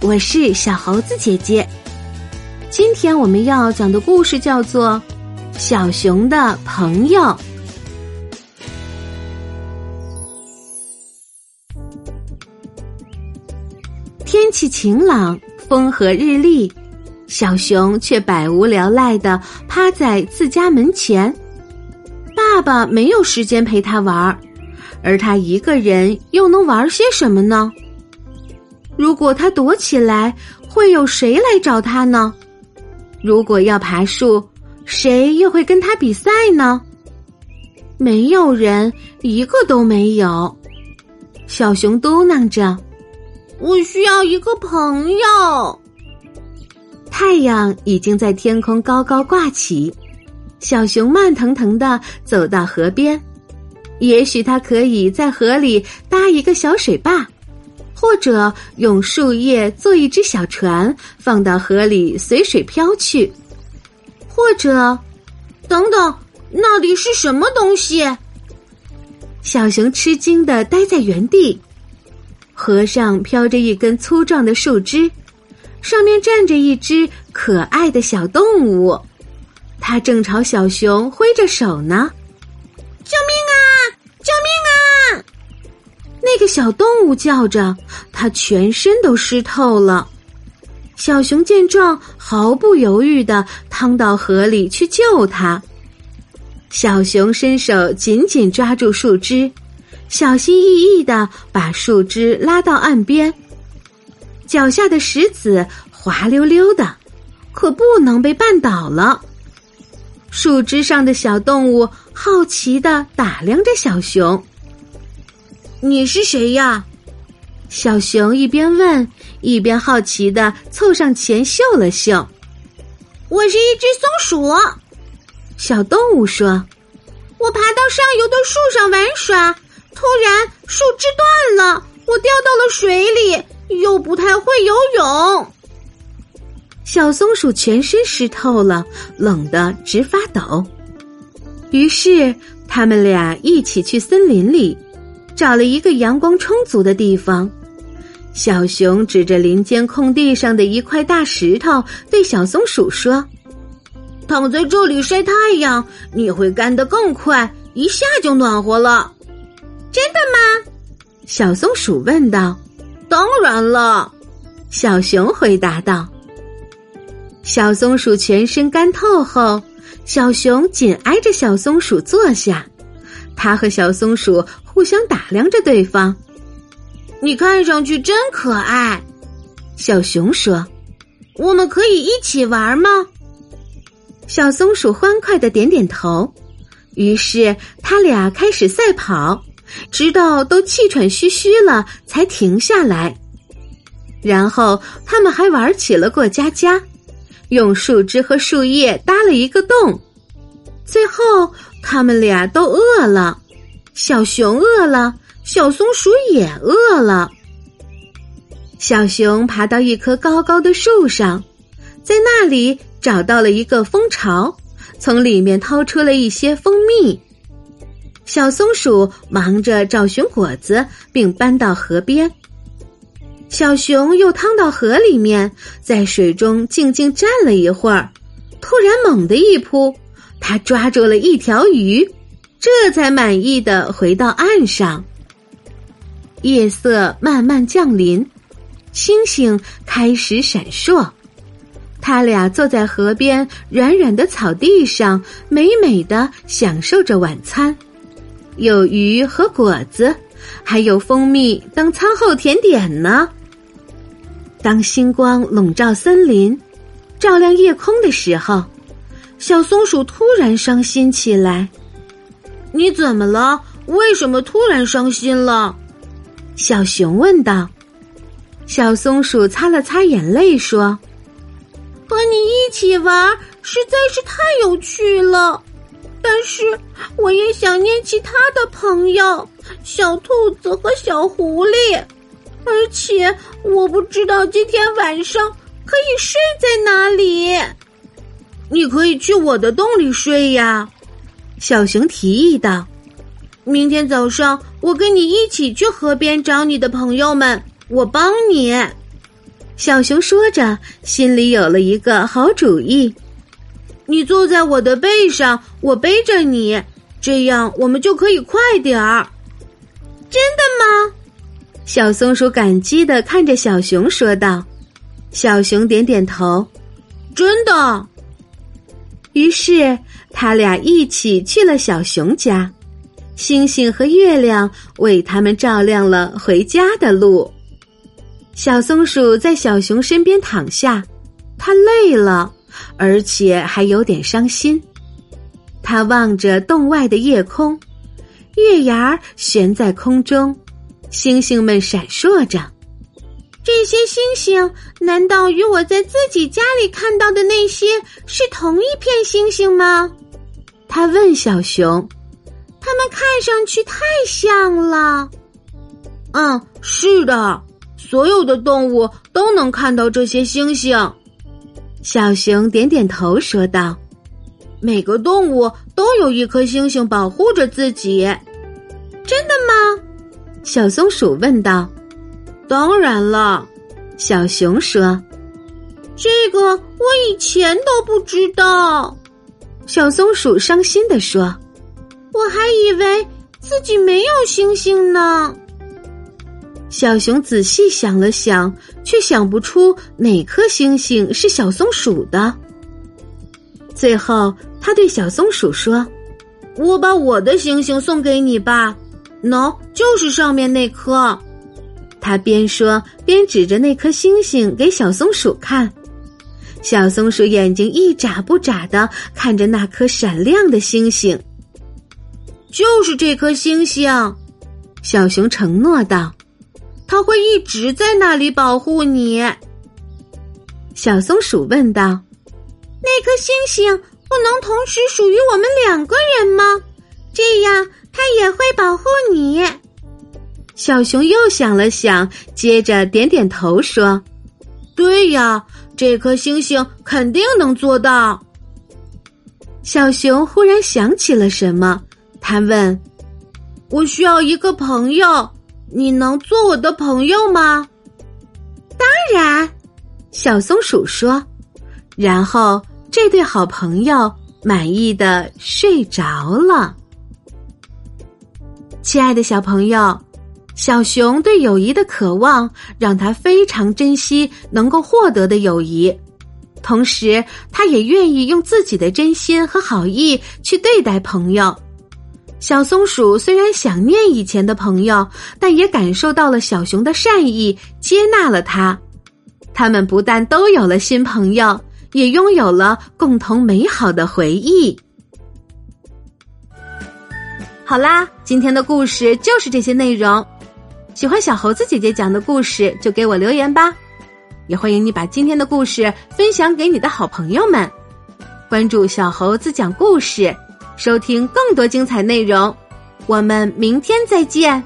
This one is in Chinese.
我是小猴子姐姐。今天我们要讲的故事叫做《小熊的朋友》。天气晴朗，风和日丽，小熊却百无聊赖的趴在自家门前。爸爸没有时间陪他玩儿，而他一个人又能玩些什么呢？如果他躲起来，会有谁来找他呢？如果要爬树，谁又会跟他比赛呢？没有人，一个都没有。小熊嘟囔着：“我需要一个朋友。”太阳已经在天空高高挂起，小熊慢腾腾的走到河边，也许他可以在河里搭一个小水坝。或者用树叶做一只小船，放到河里随水漂去；或者，等等，那里是什么东西？小熊吃惊的呆在原地。河上飘着一根粗壮的树枝，上面站着一只可爱的小动物，它正朝小熊挥着手呢。个小动物叫着，它全身都湿透了。小熊见状，毫不犹豫的趟到河里去救它。小熊伸手紧紧抓住树枝，小心翼翼的把树枝拉到岸边。脚下的石子滑溜溜的，可不能被绊倒了。树枝上的小动物好奇的打量着小熊。你是谁呀？小熊一边问，一边好奇的凑上前嗅了嗅。我是一只松鼠。小动物说：“我爬到上游的树上玩耍，突然树枝断了，我掉到了水里，又不太会游泳。”小松鼠全身湿透了，冷得直发抖。于是，他们俩一起去森林里。找了一个阳光充足的地方，小熊指着林间空地上的一块大石头，对小松鼠说：“躺在这里晒太阳，你会干得更快，一下就暖和了。”真的吗？小松鼠问道。“当然了。”小熊回答道。小松鼠全身干透后，小熊紧挨着小松鼠坐下。他和小松鼠互相打量着对方。你看上去真可爱，小熊说：“我们可以一起玩吗？”小松鼠欢快的点点头。于是他俩开始赛跑，直到都气喘吁吁了才停下来。然后他们还玩起了过家家，用树枝和树叶搭了一个洞。最后。他们俩都饿了，小熊饿了，小松鼠也饿了。小熊爬到一棵高高的树上，在那里找到了一个蜂巢，从里面掏出了一些蜂蜜。小松鼠忙着找寻果子，并搬到河边。小熊又趟到河里面，在水中静静站了一会儿，突然猛地一扑。它抓住了一条鱼，这才满意的回到岸上。夜色慢慢降临，星星开始闪烁。他俩坐在河边软软的草地上，美美的享受着晚餐，有鱼和果子，还有蜂蜜当餐后甜点呢。当星光笼罩森林，照亮夜空的时候。小松鼠突然伤心起来，“你怎么了？为什么突然伤心了？”小熊问道。小松鼠擦了擦眼泪说：“和你一起玩实在是太有趣了，但是我也想念其他的朋友，小兔子和小狐狸，而且我不知道今天晚上可以睡在哪里。”你可以去我的洞里睡呀，小熊提议道。明天早上我跟你一起去河边找你的朋友们，我帮你。小熊说着，心里有了一个好主意。你坐在我的背上，我背着你，这样我们就可以快点儿。真的吗？小松鼠感激的看着小熊说道。小熊点点头，真的。于是他俩一起去了小熊家，星星和月亮为他们照亮了回家的路。小松鼠在小熊身边躺下，它累了。而且还有点伤心，他望着洞外的夜空，月牙悬在空中，星星们闪烁着。这些星星难道与我在自己家里看到的那些是同一片星星吗？他问小熊。它们看上去太像了。嗯，是的，所有的动物都能看到这些星星。小熊点点头说道：“每个动物都有一颗星星保护着自己，真的吗？”小松鼠问道。“当然了。”小熊说。“这个我以前都不知道。”小松鼠伤心的说。“我还以为自己没有星星呢。”小熊仔细想了想，却想不出哪颗星星是小松鼠的。最后，他对小松鼠说：“我把我的星星送给你吧，喏，就是上面那颗。”他边说边指着那颗星星给小松鼠看。小松鼠眼睛一眨不眨的看着那颗闪亮的星星。就是这颗星星，小熊承诺道。它会一直在那里保护你。小松鼠问道：“那颗星星不能同时属于我们两个人吗？这样它也会保护你。”小熊又想了想，接着点点头说：“对呀，这颗星星肯定能做到。”小熊忽然想起了什么，他问：“我需要一个朋友。”你能做我的朋友吗？当然，小松鼠说。然后，这对好朋友满意的睡着了。亲爱的小朋友，小熊对友谊的渴望让他非常珍惜能够获得的友谊，同时，他也愿意用自己的真心和好意去对待朋友。小松鼠虽然想念以前的朋友，但也感受到了小熊的善意，接纳了他。他们不但都有了新朋友，也拥有了共同美好的回忆。好啦，今天的故事就是这些内容。喜欢小猴子姐姐讲的故事，就给我留言吧。也欢迎你把今天的故事分享给你的好朋友们。关注小猴子讲故事。收听更多精彩内容，我们明天再见。